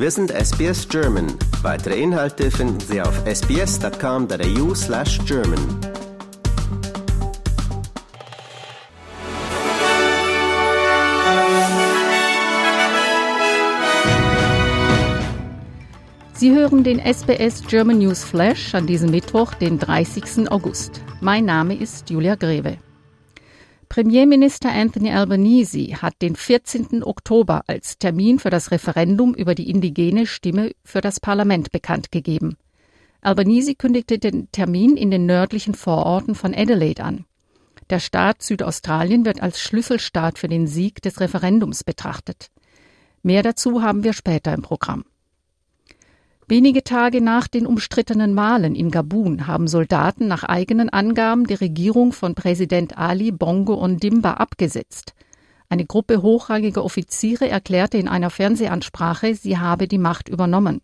Wir sind SBS German. Weitere Inhalte finden Sie auf sbs.com.au slash German. Sie hören den SBS German News Flash an diesem Mittwoch, den 30. August. Mein Name ist Julia Greve. Premierminister Anthony Albanese hat den 14. Oktober als Termin für das Referendum über die indigene Stimme für das Parlament bekannt gegeben. Albanese kündigte den Termin in den nördlichen Vororten von Adelaide an. Der Staat Südaustralien wird als Schlüsselstaat für den Sieg des Referendums betrachtet. Mehr dazu haben wir später im Programm. Wenige Tage nach den umstrittenen Wahlen in Gabun haben Soldaten nach eigenen Angaben die Regierung von Präsident Ali Bongo Ondimba abgesetzt. Eine Gruppe hochrangiger Offiziere erklärte in einer Fernsehansprache, sie habe die Macht übernommen.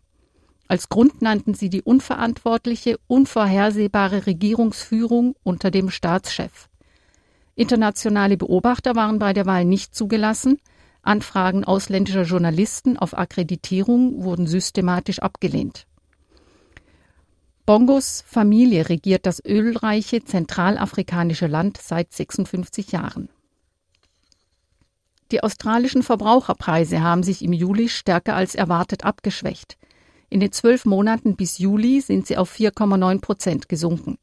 Als Grund nannten sie die unverantwortliche, unvorhersehbare Regierungsführung unter dem Staatschef. Internationale Beobachter waren bei der Wahl nicht zugelassen, Anfragen ausländischer Journalisten auf Akkreditierung wurden systematisch abgelehnt. Bongos Familie regiert das ölreiche zentralafrikanische Land seit 56 Jahren. Die australischen Verbraucherpreise haben sich im Juli stärker als erwartet abgeschwächt. In den zwölf Monaten bis Juli sind sie auf 4,9 Prozent gesunken.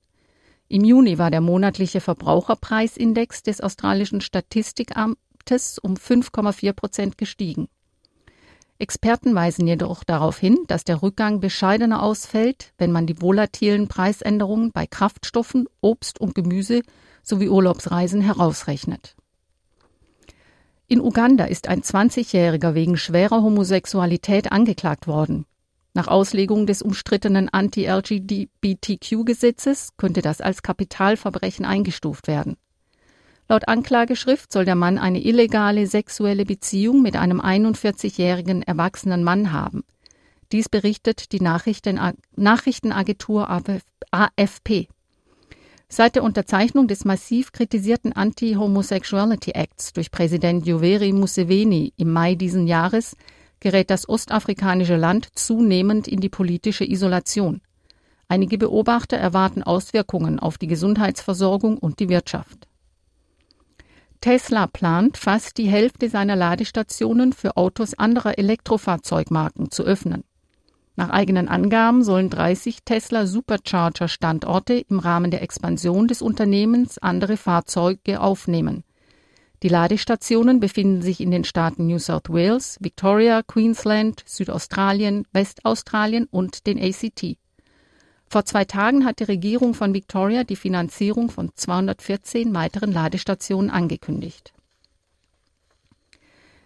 Im Juni war der monatliche Verbraucherpreisindex des australischen Statistikamts Marktes um 5,4 Prozent gestiegen. Experten weisen jedoch darauf hin, dass der Rückgang bescheidener ausfällt, wenn man die volatilen Preisänderungen bei Kraftstoffen, Obst und Gemüse sowie Urlaubsreisen herausrechnet. In Uganda ist ein 20-Jähriger wegen schwerer Homosexualität angeklagt worden. Nach Auslegung des umstrittenen Anti-LGBTQ-Gesetzes könnte das als Kapitalverbrechen eingestuft werden. Laut Anklageschrift soll der Mann eine illegale sexuelle Beziehung mit einem 41-jährigen erwachsenen Mann haben. Dies berichtet die Nachrichtenagentur AFP. Seit der Unterzeichnung des massiv kritisierten Anti-Homosexuality Acts durch Präsident Yoweri Museveni im Mai diesen Jahres gerät das ostafrikanische Land zunehmend in die politische Isolation. Einige Beobachter erwarten Auswirkungen auf die Gesundheitsversorgung und die Wirtschaft. Tesla plant, fast die Hälfte seiner Ladestationen für Autos anderer Elektrofahrzeugmarken zu öffnen. Nach eigenen Angaben sollen 30 Tesla Supercharger Standorte im Rahmen der Expansion des Unternehmens andere Fahrzeuge aufnehmen. Die Ladestationen befinden sich in den Staaten New South Wales, Victoria, Queensland, Südaustralien, Westaustralien und den ACT. Vor zwei Tagen hat die Regierung von Victoria die Finanzierung von 214 weiteren Ladestationen angekündigt.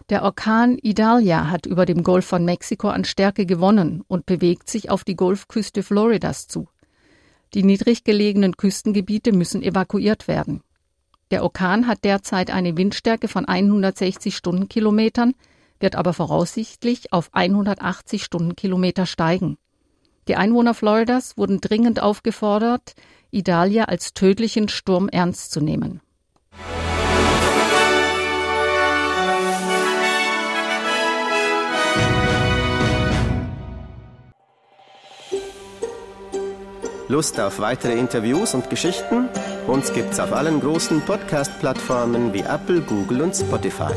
Der Orkan Idalia hat über dem Golf von Mexiko an Stärke gewonnen und bewegt sich auf die Golfküste Floridas zu. Die niedrig gelegenen Küstengebiete müssen evakuiert werden. Der Orkan hat derzeit eine Windstärke von 160 Stundenkilometern, wird aber voraussichtlich auf 180 Stundenkilometer steigen. Die Einwohner Floridas wurden dringend aufgefordert, Idalia als tödlichen Sturm ernst zu nehmen. Lust auf weitere Interviews und Geschichten? Uns gibt's auf allen großen Podcast-Plattformen wie Apple, Google und Spotify.